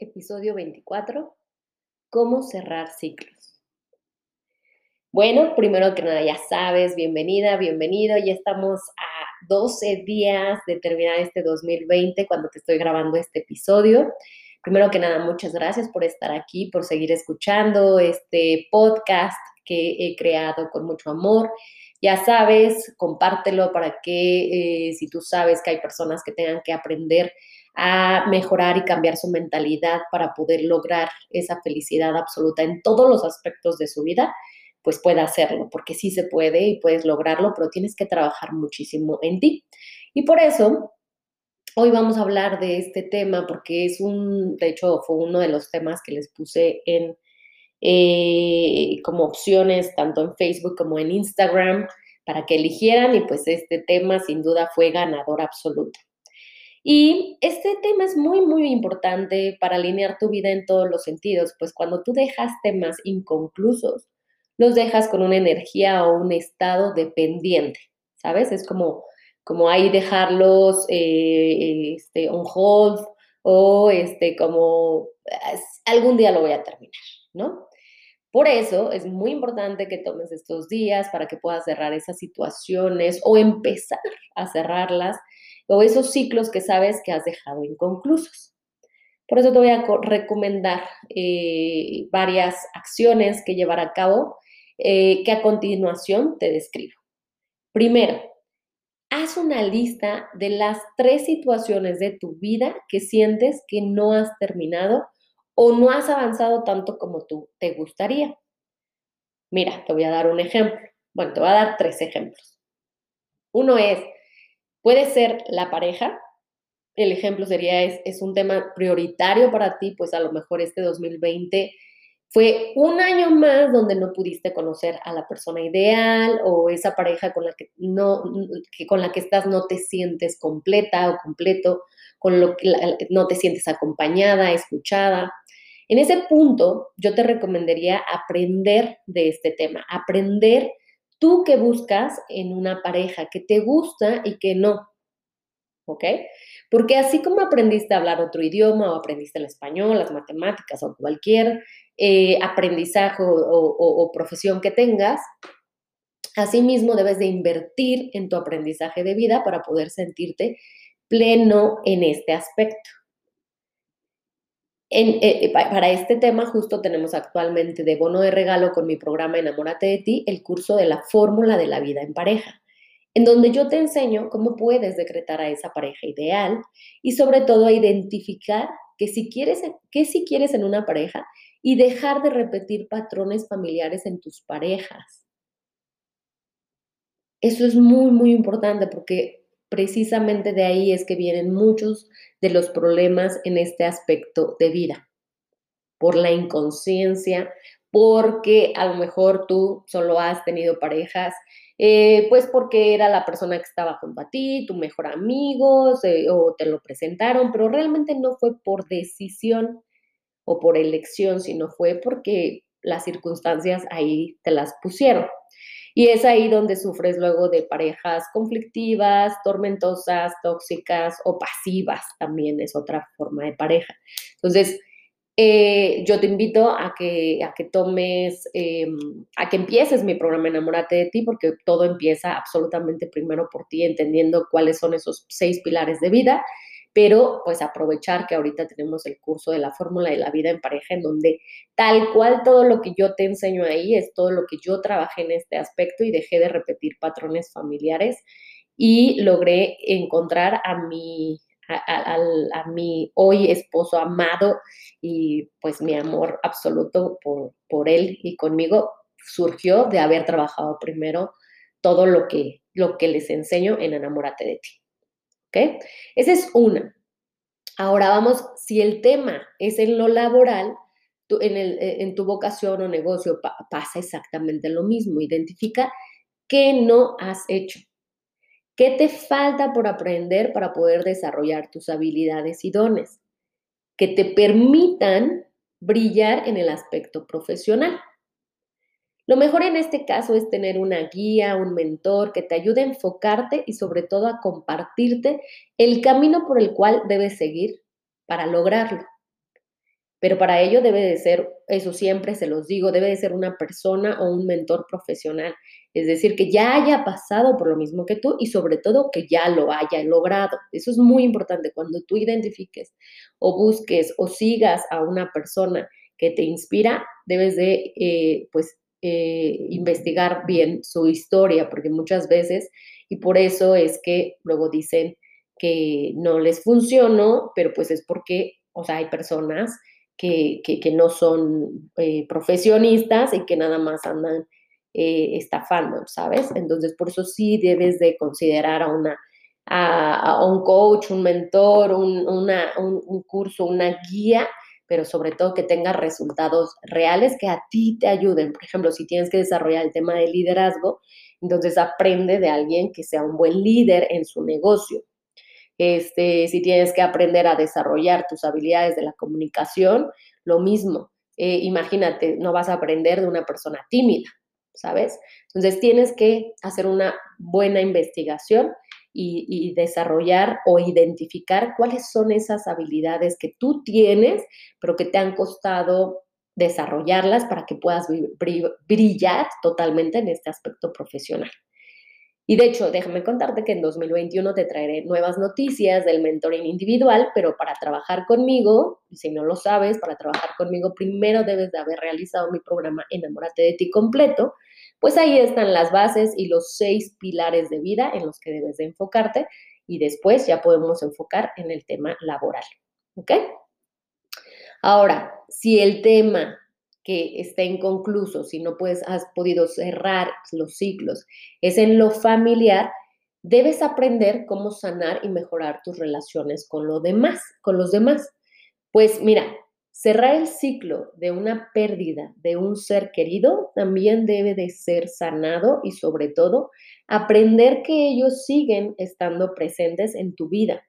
Episodio 24. ¿Cómo cerrar ciclos? Bueno, primero que nada, ya sabes, bienvenida, bienvenido. Ya estamos a 12 días de terminar este 2020 cuando te estoy grabando este episodio. Primero que nada, muchas gracias por estar aquí, por seguir escuchando este podcast que he creado con mucho amor. Ya sabes, compártelo para que eh, si tú sabes que hay personas que tengan que aprender a mejorar y cambiar su mentalidad para poder lograr esa felicidad absoluta en todos los aspectos de su vida, pues pueda hacerlo, porque sí se puede y puedes lograrlo, pero tienes que trabajar muchísimo en ti. Y por eso, hoy vamos a hablar de este tema, porque es un, de hecho, fue uno de los temas que les puse en eh, como opciones, tanto en Facebook como en Instagram, para que eligieran, y pues este tema sin duda fue ganador absoluto. Y este tema es muy, muy importante para alinear tu vida en todos los sentidos, pues cuando tú dejas temas inconclusos, los dejas con una energía o un estado dependiente, ¿sabes? Es como, como ahí dejarlos eh, este, hold o este, como algún día lo voy a terminar, ¿no? Por eso es muy importante que tomes estos días para que puedas cerrar esas situaciones o empezar a cerrarlas o esos ciclos que sabes que has dejado inconclusos. Por eso te voy a recomendar eh, varias acciones que llevar a cabo eh, que a continuación te describo. Primero, haz una lista de las tres situaciones de tu vida que sientes que no has terminado o no has avanzado tanto como tú te gustaría. Mira, te voy a dar un ejemplo. Bueno, te voy a dar tres ejemplos. Uno es, Puede ser la pareja. El ejemplo sería, es, un tema prioritario para ti, pues a lo mejor este 2020 fue un año más donde no pudiste conocer a la persona ideal o esa pareja con la que no que con la que estás no te sientes completa o completo, con lo que no te sientes acompañada, escuchada. En ese punto, yo te recomendaría aprender de este tema, aprender tú que buscas en una pareja, que te gusta y que no. ¿Ok? Porque así como aprendiste a hablar otro idioma o aprendiste el español, las matemáticas o cualquier eh, aprendizaje o, o profesión que tengas, asimismo debes de invertir en tu aprendizaje de vida para poder sentirte pleno en este aspecto. Eh, eh, para este tema justo tenemos actualmente de bono de regalo con mi programa Enamórate de ti el curso de la fórmula de la vida en pareja, en donde yo te enseño cómo puedes decretar a esa pareja ideal y sobre todo a identificar que si quieres, que si quieres en una pareja y dejar de repetir patrones familiares en tus parejas. Eso es muy, muy importante porque precisamente de ahí es que vienen muchos de los problemas en este aspecto de vida, por la inconsciencia, porque a lo mejor tú solo has tenido parejas, eh, pues porque era la persona que estaba junto a ti, tu mejor amigo, o te lo presentaron, pero realmente no fue por decisión o por elección, sino fue porque las circunstancias ahí te las pusieron. Y es ahí donde sufres luego de parejas conflictivas, tormentosas, tóxicas o pasivas, también es otra forma de pareja. Entonces, eh, yo te invito a que, a que tomes, em, a que empieces mi programa Enamórate de ti, porque todo empieza absolutamente primero por ti, entendiendo cuáles son esos seis pilares de vida pero pues aprovechar que ahorita tenemos el curso de la fórmula de la vida en pareja, en donde tal cual todo lo que yo te enseño ahí es todo lo que yo trabajé en este aspecto y dejé de repetir patrones familiares y logré encontrar a mi, a, mi hoy esposo amado y pues mi amor absoluto por, por él y conmigo surgió de haber trabajado primero todo lo que, lo que les enseño en Enamórate de ti. ¿Ok? Esa es una. Ahora vamos, si el tema es en lo laboral, en, eh, en, tu vocación o negocio pasa exactamente lo mismo. Identifica qué no has hecho. ¿Qué te falta por aprender para poder desarrollar tus habilidades y dones? Que te permitan brillar en el aspecto profesional. Lo mejor en este caso es tener una guía, un mentor que te ayude a enfocarte y sobre todo a compartirte el camino por el cual debes seguir para lograrlo. Pero para ello debe de ser, eso siempre se los digo, debe de ser una persona o un mentor profesional. Es decir, que ya haya pasado por lo mismo que tú y sobre todo que ya lo haya logrado. Eso es muy importante. Cuando tú identifiques o busques o sigas a una persona que te inspira, debes de, eh, pues, eh, investigar bien su historia, porque muchas veces, y por eso es que luego dicen que no les funcionó, pero pues es porque, o sea, hay personas que, que, no son eh, profesionistas y que nada más andan eh, estafando, ¿sabes? Entonces, por eso sí debes de considerar a una a, un coach, un mentor, un, un, curso, una guía, pero sobre todo que tenga resultados reales que a ti te ayuden. Por ejemplo, si tienes que desarrollar el tema de liderazgo, entonces aprende de alguien que sea un buen líder en su negocio. Este, si tienes que aprender a desarrollar tus habilidades de la comunicación, lo mismo. Eh, imagínate, no vas a aprender de una persona tímida, ¿sabes? Entonces tienes que hacer una buena investigación y, desarrollar o identificar cuáles son esas habilidades que tú tienes, pero que te han costado desarrollarlas para que puedas brillar totalmente en este aspecto profesional. Y de hecho, déjame contarte que en 2021 te traeré nuevas noticias del mentoring individual, pero para trabajar conmigo, si no lo sabes, para trabajar conmigo primero debes de haber realizado mi programa Enamórate de ti completo, pues ahí están las bases y los seis pilares de vida en los que debes de enfocarte y después ya podemos enfocar en el tema laboral. ¿Ok? Ahora, si el tema que está inconcluso, si no puedes, has podido cerrar los ciclos, es en lo familiar, debes aprender cómo sanar y mejorar tus relaciones con lo demás, con los demás. Pues mira, cerrar el ciclo de una pérdida de un ser querido también debe de ser sanado y sobre todo aprender que ellos siguen estando presentes en tu vida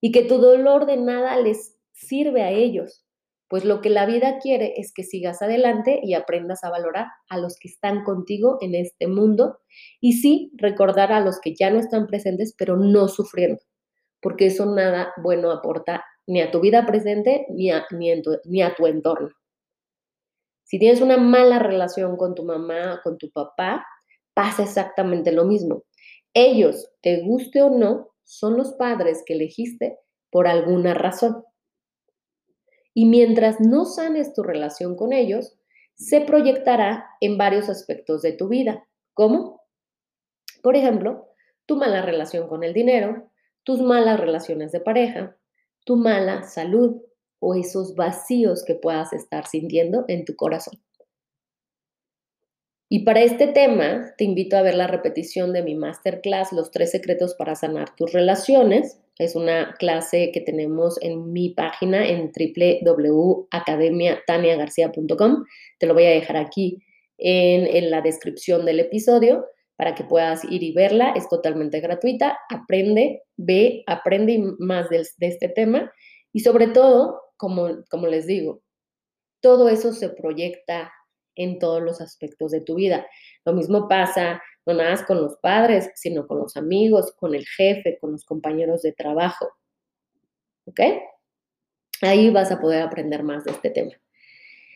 y que tu dolor de nada les sirve a ellos. Pues lo que la vida quiere es que sigas adelante y aprendas a valorar a los que están contigo en este mundo y sí recordar a los que ya no están presentes, pero no sufriendo, porque eso nada bueno aporta ni a tu vida presente ni a, ni, ni a tu entorno. Si tienes una mala relación con tu mamá, con tu papá, pasa exactamente lo mismo. Ellos, te guste o no, son los padres que elegiste por alguna razón. Y mientras no sanes tu relación con ellos, se proyectará en varios aspectos de tu vida. ¿Cómo? Por ejemplo, tu mala relación con el dinero, tus malas relaciones de pareja, tu mala salud o esos vacíos que puedas estar sintiendo en tu corazón. Y para este tema, te invito a ver la repetición de mi masterclass, Los tres secretos para sanar tus relaciones, es una clase que tenemos en mi página en www.academiataniagarcia.com. Te lo voy a dejar aquí en, la descripción del episodio para que puedas ir y verla. Es totalmente gratuita. Aprende, ve, aprende más de, este tema. Y sobre todo, como, como les digo, todo eso se proyecta en todos los aspectos de tu vida. Lo mismo pasa no nada más con los padres, sino con los amigos, con el jefe, con los compañeros de trabajo. ¿Ok? Ahí vas a poder aprender más de este tema.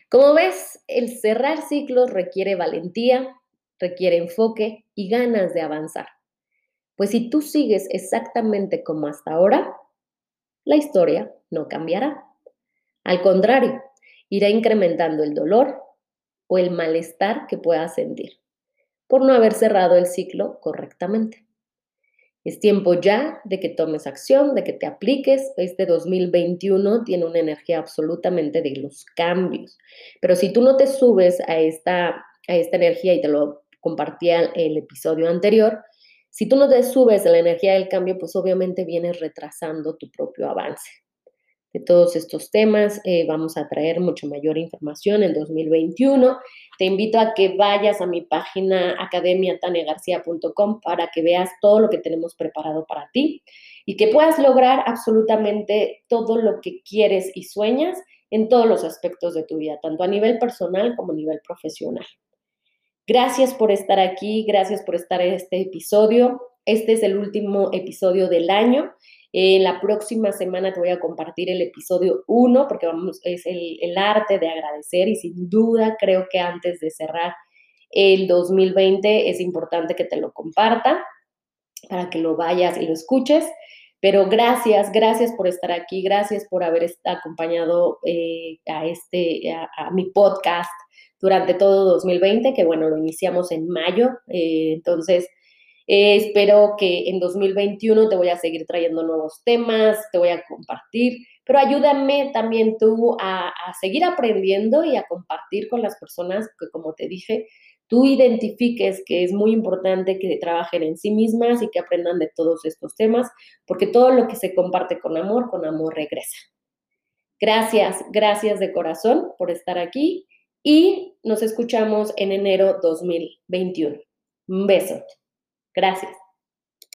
Como ves, el cerrar ciclos requiere valentía, requiere enfoque y ganas de avanzar. Pues si tú sigues exactamente como hasta ahora, la historia no cambiará. Al contrario, irá incrementando el dolor o el malestar que puedas sentir por no haber cerrado el ciclo correctamente. Es tiempo ya de que tomes acción, de que te apliques. Este 2021 tiene una energía absolutamente de los cambios. Pero si tú no te subes a esta, a esta energía, y te lo compartía el episodio anterior, si tú no te subes a la energía del cambio, pues obviamente vienes retrasando tu propio avance. de todos estos temas. Eh, vamos a traer mucho mayor información en 2021. Te invito a que vayas a mi página academiatanegarcia.com para que veas todo lo que tenemos preparado para ti y que puedas lograr absolutamente todo lo que quieres y sueñas en todos los aspectos de tu vida, tanto a nivel personal como a nivel profesional. Gracias por estar aquí, gracias por estar en este episodio. Este es el último episodio del año. La próxima semana te voy a compartir el episodio 1 porque es el, el arte de agradecer y sin duda creo que antes de cerrar el 2020 es importante que te lo comparta para que lo vayas y lo escuches. Pero gracias, gracias por estar aquí, gracias por haber acompañado eh, a, este, a, mi podcast durante todo 2020, que bueno, lo iniciamos en mayo. Eh, entonces, eh, espero que en 2021 te voy a seguir trayendo nuevos temas, te voy a compartir, pero ayúdame también tú a, a seguir aprendiendo y a compartir con las personas que, como te dije, tú identifiques que es muy importante que trabajen en sí mismas y que aprendan de todos estos temas, porque todo lo que se comparte con amor, con amor regresa. Gracias, gracias de corazón por estar aquí y nos escuchamos en enero 2021. Un beso. Gracias.